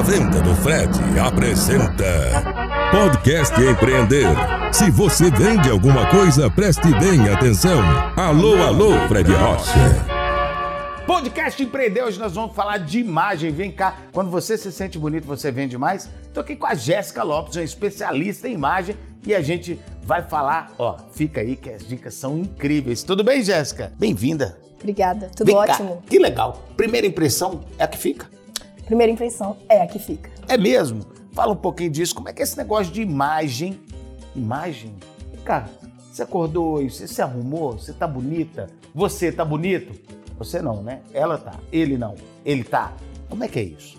A Venda do Fred apresenta Podcast Empreender. Se você vende alguma coisa, preste bem atenção. Alô, alô, Fred Rocha. Podcast Empreender, hoje nós vamos falar de imagem. Vem cá, quando você se sente bonito, você vende mais? Estou aqui com a Jéssica Lopes, uma especialista em imagem, e a gente vai falar, ó, fica aí que as dicas são incríveis. Tudo bem, Jéssica? Bem-vinda. Obrigada, tudo Vem cá, ótimo. Que legal. Primeira impressão é a que fica. Primeira impressão é a que fica. É mesmo? Fala um pouquinho disso. Como é que é esse negócio de imagem? Imagem? Cara, você acordou hoje, você se arrumou, você tá bonita, você tá bonito? Você não, né? Ela tá, ele não, ele tá. Como é que é isso?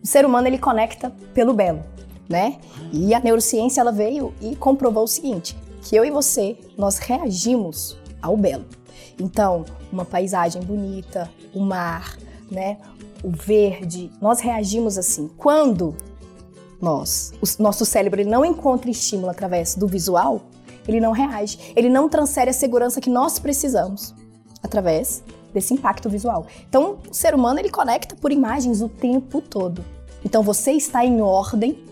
O ser humano ele conecta pelo belo, né? E a neurociência ela veio e comprovou o seguinte, que eu e você nós reagimos ao belo. Então, uma paisagem bonita, o mar, né? O verde, nós reagimos assim. Quando nós, o nosso cérebro não encontra estímulo através do visual, ele não reage, ele não transfere a segurança que nós precisamos através desse impacto visual. Então, o ser humano ele conecta por imagens o tempo todo. Então, você está em ordem.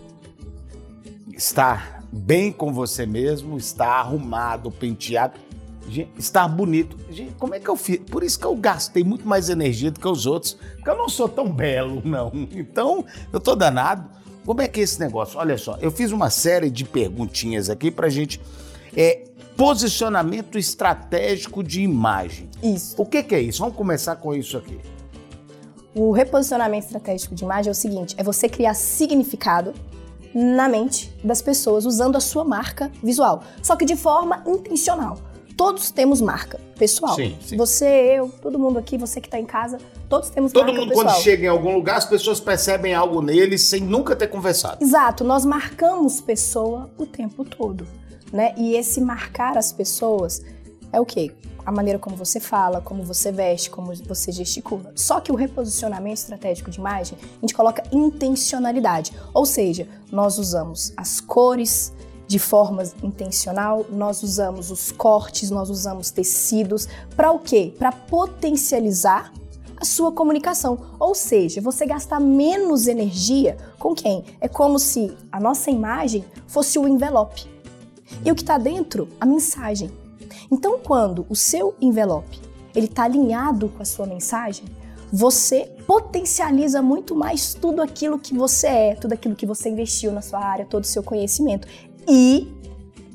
Estar bem com você mesmo, estar arrumado, penteado, estar bonito. Gente, como é que eu fiz? Por isso que eu gastei muito mais energia do que os outros, porque eu não sou tão belo, não. Então, eu tô danado. Como é que é esse negócio? Olha só, eu fiz uma série de perguntinhas aqui pra gente. É, posicionamento estratégico de imagem. Isso. O que, que é isso? Vamos começar com isso aqui. O reposicionamento estratégico de imagem é o seguinte: é você criar significado na mente das pessoas usando a sua marca visual, só que de forma intencional. Todos temos marca pessoal. Sim, sim. Você, eu, todo mundo aqui, você que está em casa, todos temos Todo marca mundo, pessoal. quando chega em algum lugar, as pessoas percebem algo nele sem nunca ter conversado. Exato, nós marcamos pessoa o tempo todo, né? E esse marcar as pessoas é o quê? A maneira como você fala, como você veste, como você gesticula. Só que o reposicionamento estratégico de imagem, a gente coloca intencionalidade. Ou seja, nós usamos as cores de forma intencional, nós usamos os cortes, nós usamos tecidos. Para o quê? Para potencializar a sua comunicação. Ou seja, você gastar menos energia com quem? É como se a nossa imagem fosse o envelope. E o que está dentro? A mensagem. Então, quando o seu envelope ele está alinhado com a sua mensagem, você potencializa muito mais tudo aquilo que você é, tudo aquilo que você investiu na sua área, todo o seu conhecimento. E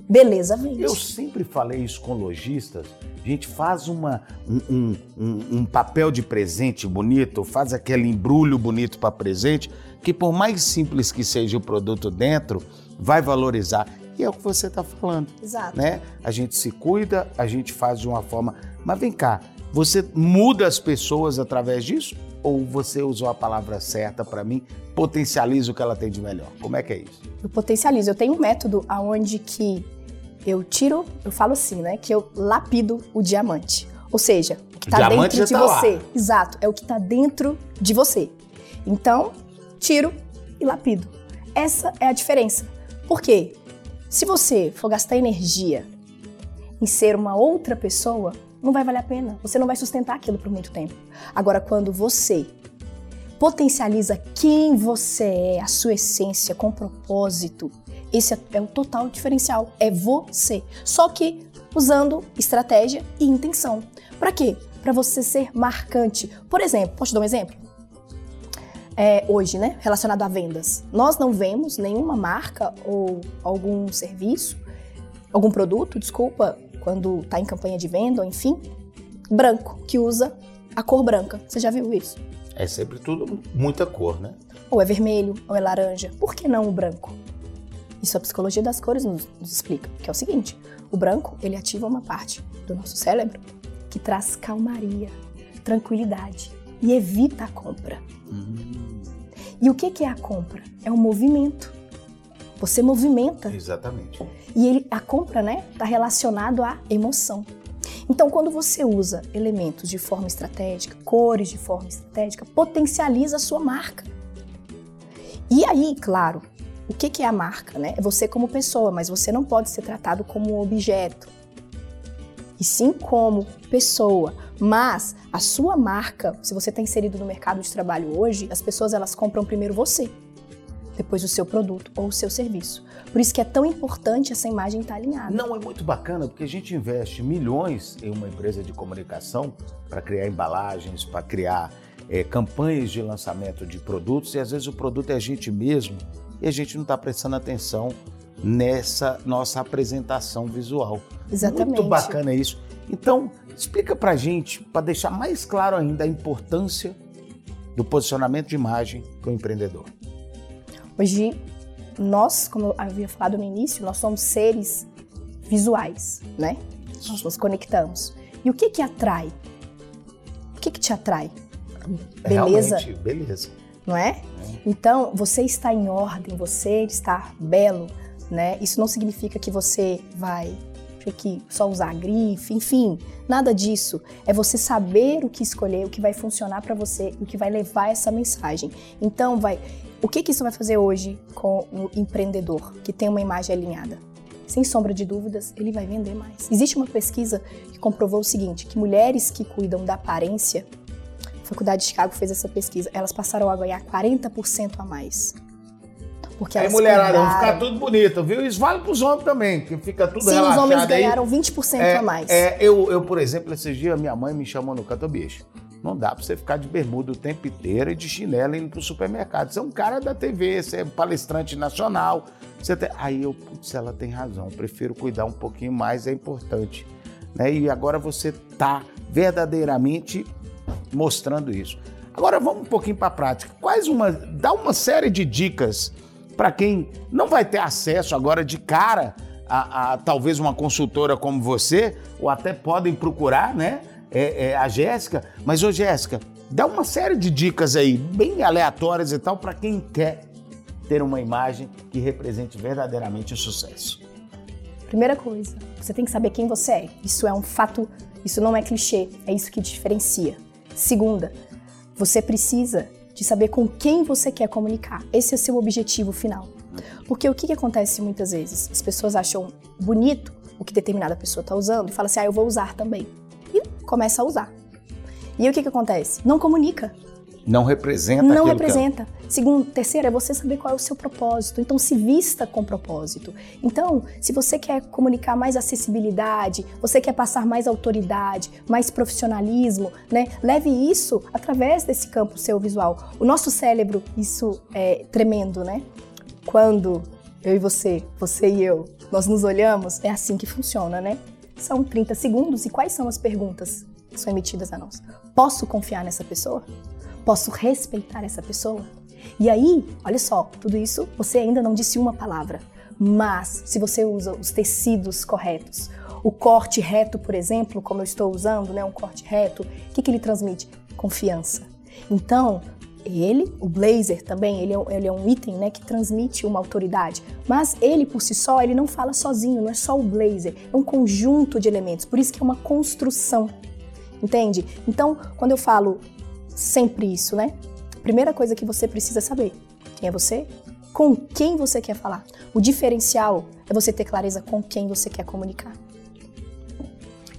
beleza vende. Eu sempre falei isso com lojistas. A gente faz uma, um, um- um- um papel de presente bonito, faz aquele embrulho bonito para presente, que por mais simples que seja o produto dentro, vai valorizar. E é o que você está falando. Exato. né? A gente se cuida, a gente faz de uma forma. Mas vem cá, você muda as pessoas através disso? Ou você usou a palavra certa para mim, potencializa o que ela tem de melhor? Como é que é isso? Eu potencializo. Eu tenho um método aonde que eu tiro, eu falo assim, né? Que eu lapido o diamante. Ou seja, o que tá diamante dentro de tá lá. você. Exato, é o que tá dentro de você. Então, tiro e lapido. Essa é a diferença. Por quê? Se você for gastar energia em ser uma outra pessoa, não vai valer a pena. Você não vai sustentar aquilo por muito tempo. Agora, quando você potencializa quem você é, a sua essência, com propósito, esse é- é o total diferencial. É você. Só que usando estratégia e intenção. Para quê? Para você ser marcante. Por exemplo, posso te dar um exemplo? É, hoje, né, relacionado a vendas. Nós não vemos nenhuma marca ou algum serviço, algum produto, desculpa, quando está em campanha de venda, ou enfim, branco, que usa a cor branca. Você já viu isso? É sempre tudo muita cor, né? Ou é vermelho, ou é laranja. Por que não o branco? Isso a psicologia das cores nos, nos explica, que é o seguinte: o branco ele ativa uma parte do nosso cérebro que traz calmaria, tranquilidade e evita a compra. E o que que é a compra? É um movimento. Você movimenta Exatamente. e ele, a compra, né, está relacionado à emoção. Então, quando você usa elementos de forma estratégica, cores de forma estratégica, potencializa a sua marca. E aí, claro, o que, que é a marca, né? É você como pessoa, mas você não pode ser tratado como um objeto. e sim como pessoa. Mas a sua marca, se você está inserido no mercado de trabalho hoje, as pessoas elas compram primeiro você, depois o seu produto ou o seu serviço. Por isso que é tão importante essa imagem estar alinhada. Não, é muito bacana porque a gente investe milhões em uma empresa de comunicação para criar embalagens, para criar é, campanhas de lançamento de produtos e às vezes o produto é a gente mesmo e a gente não está prestando atenção nessa nossa apresentação visual. Exatamente. Muito bacana isso. Então, explica pra gente, para deixar mais claro ainda a importância do posicionamento de imagem para o empreendedor. Hoje, nós, como eu havia falado no início, nós somos seres visuais, né? Nós nos conectamos. E o que que atrai? O que que te atrai? Beleza? Realmente, beleza. Não é? é? Então, você está em ordem, você está belo, né? Isso não significa que você vai que só usar grife, enfim, nada disso. É você saber o que escolher, o que vai funcionar para você, o que vai levar essa mensagem. Então, vai, o que, que isso vai fazer hoje com o empreendedor que tem uma imagem alinhada? Sem sombra de dúvidas, ele vai vender mais. Existe uma pesquisa que comprovou o seguinte, que mulheres que cuidam da aparência, a Faculdade de Chicago fez essa pesquisa, elas passaram a ganhar 40% a mais porque aí, mulherada, vão ficar tudo bonito, viu? Isso vale para os homens também, que fica tudo Sim, os homens ganharam 20% é, a mais. É, eu, eu, por exemplo, esses dias minha mãe me chamou no canto, bicho. Não dá para você ficar de bermuda o tempo inteiro e de chinelo indo pro supermercado. Você é um cara da TV, você é palestrante nacional. Você tem... Aí eu, putz, ela tem razão. Prefiro cuidar um pouquinho mais, é importante. Né? E agora você tá verdadeiramente mostrando isso. Agora vamos um pouquinho para a prática. Quais uma. Dá uma série de dicas para quem não vai ter acesso agora de cara a, a, talvez uma consultora como você, ou até podem procurar, né? É, é, a Jéssica. Mas, ô Jéssica, dá uma série de dicas aí, bem aleatórias e tal, para quem quer ter uma imagem que represente verdadeiramente o sucesso. Primeira coisa, você tem que saber quem você é. Isso é um fato, isso não é clichê, é isso que diferencia. Segunda, você precisa de saber com quem você quer comunicar. Esse é seu objetivo final. Porque o que, que acontece muitas vezes? As pessoas acham bonito o que determinada pessoa está usando e fala assim, ah, eu vou usar também. Começa a usar. E o que, que acontece? Não comunica. Não representa Não representa. Segundo, terceiro, é você saber qual é o seu propósito. Então, se vista com propósito. Então, se você quer comunicar mais acessibilidade, você quer passar mais autoridade, mais profissionalismo, né? Leve isso através desse campo seu visual. O nosso cérebro, isso é tremendo, né? Quando eu e você, você e eu, nós nos olhamos, é assim que funciona, né? São 30 segundos e quais são as perguntas que são emitidas a nós? Posso confiar nessa pessoa? Posso respeitar essa pessoa? E aí, olha só, tudo isso você ainda não disse uma palavra, mas se você usa os tecidos corretos, o corte reto, por exemplo, como eu estou usando, né, um corte reto, o que, que ele transmite? Confiança. Então, ele, o blazer também, ele é, ele é, um item né, que transmite uma autoridade. Mas ele por si só, ele não fala sozinho, não é só o blazer, é um conjunto de elementos. Por isso que é uma construção. Entende? Então, quando eu falo sempre isso, né? Primeira coisa que você precisa saber: quem é você? Com quem você quer falar? O diferencial é você ter clareza com quem você quer comunicar.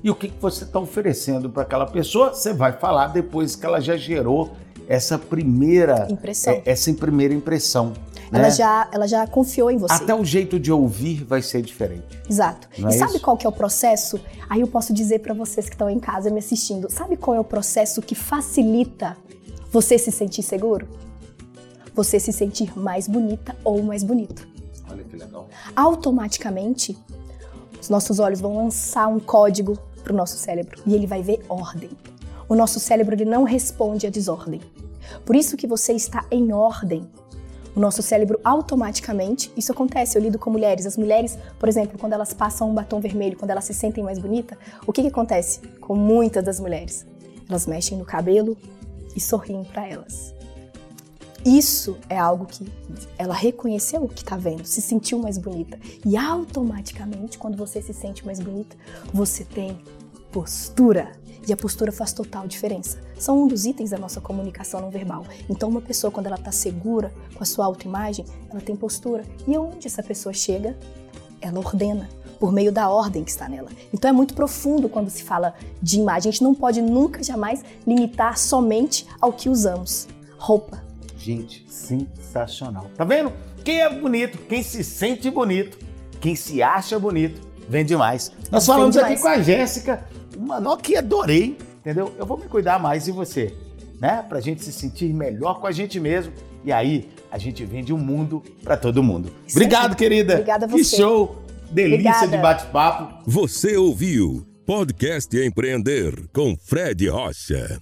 E o que você está oferecendo para aquela pessoa, você vai falar depois que ela já gerou essa primeira impressão. É, essa primeira impressão. Ela, né? já, ela já confiou em você. Até o jeito de ouvir vai ser diferente. Exato. Não e é sabe isso? qual que é o processo? Aí eu posso dizer para vocês que estão em casa me assistindo. Sabe qual é o processo que facilita você se sentir seguro? Você se sentir mais bonita ou mais bonito. Olha que legal. Automaticamente, os nossos olhos vão lançar um código para o nosso cérebro e ele vai ver ordem. O nosso cérebro ele não responde à desordem. Por isso que você está em ordem o nosso cérebro automaticamente, isso acontece, eu lido com mulheres, as mulheres, por exemplo, quando elas passam um batom vermelho, quando elas se sentem mais bonita, o que, que acontece com muitas das mulheres? Elas mexem no cabelo e sorriem para elas. Isso é algo que ela reconheceu o que está vendo, se sentiu mais bonita. E automaticamente, quando você se sente mais bonita, você tem postura. E a postura faz total diferença. São um dos itens da nossa comunicação não verbal. Então, uma pessoa, quando ela está segura com a sua autoimagem, ela tem postura. E onde essa pessoa chega, ela ordena. por meio da ordem que está nela. Então é muito profundo quando se fala de imagem. A gente não pode nunca, jamais limitar somente ao que usamos. Roupa. Gente, sensacional. Tá vendo? Quem é bonito, quem se sente bonito, quem se acha bonito, vende mais. Nós falamos aqui com a Jéssica, uma nó que adorei, entendeu? Eu vou me cuidar mais e você, né? Pra gente se sentir melhor com a gente mesmo. E aí, a gente vende um mundo para todo mundo. Isso Obrigado, aí. querida. Obrigada a você. Que show. Delícia Obrigada. de bate-papo. Você ouviu Podcast Empreender com Fred Rocha.